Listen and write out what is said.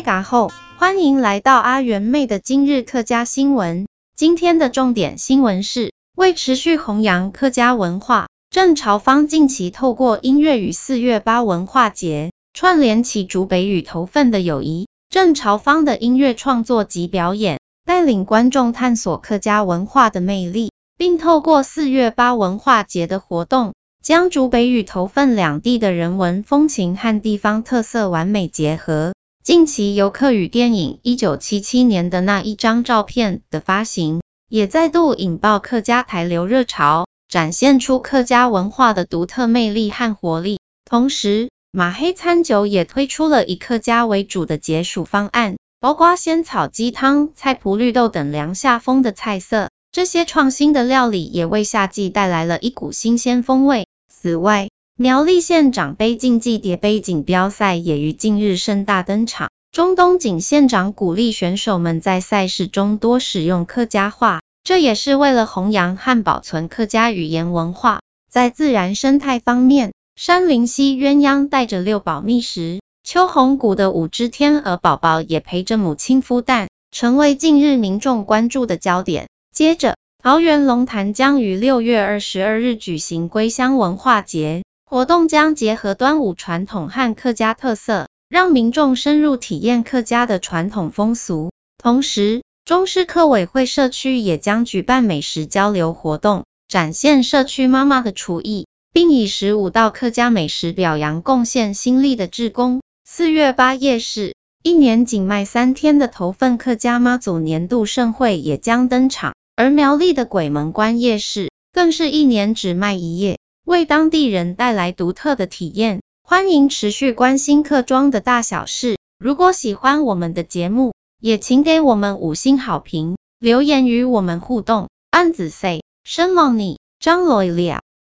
大家好，欢迎来到阿元妹的今日客家新闻。今天的重点新闻是，为持续弘扬客家文化，郑朝芳近期透过音乐与四月八文化节，串联起竹北与头份的友谊。郑朝芳的音乐创作及表演，带领观众探索客家文化的魅力，并透过四月八文化节的活动，将竹北与头份两地的人文风情和地方特色完美结合。近期游客与电影《一九七七年的那一张照片》的发行，也再度引爆客家台流热潮，展现出客家文化的独特魅力和活力。同时，马黑餐酒也推出了以客家为主的解暑方案，包括仙草鸡汤、菜脯绿豆等凉夏风的菜色。这些创新的料理也为夏季带来了一股新鲜风味。此外，苗栗县长杯竞技叠杯锦标赛也于近日盛大登场。中东锦县长鼓励选手们在赛事中多使用客家话，这也是为了弘扬和保存客家语言文化。在自然生态方面，山林溪鸳鸯带着六宝觅食，秋红谷的五只天鹅宝宝也陪着母亲孵蛋，成为近日民众关注的焦点。接着，桃园龙潭将于六月二十二日举行归乡文化节。活动将结合端午传统和客家特色，让民众深入体验客家的传统风俗。同时，中狮客委会社区也将举办美食交流活动，展现社区妈妈的厨艺，并以十五道客家美食表扬贡献心力的志工。四月八夜市，一年仅卖三天的头份客家妈祖年度盛会也将登场，而苗栗的鬼门关夜市，更是一年只卖一夜。为当地人带来独特的体验，欢迎持续关心客庄的大小事。如果喜欢我们的节目，也请给我们五星好评，留言与我们互动。安子 say，生龙你，张罗了。